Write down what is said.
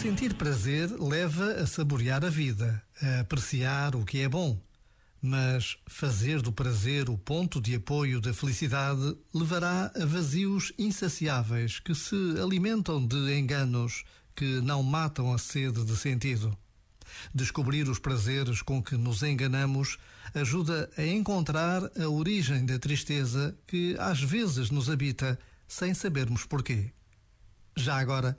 Sentir prazer leva a saborear a vida, a apreciar o que é bom. Mas fazer do prazer o ponto de apoio da felicidade levará a vazios insaciáveis que se alimentam de enganos que não matam a sede de sentido. Descobrir os prazeres com que nos enganamos ajuda a encontrar a origem da tristeza que às vezes nos habita sem sabermos porquê. Já agora,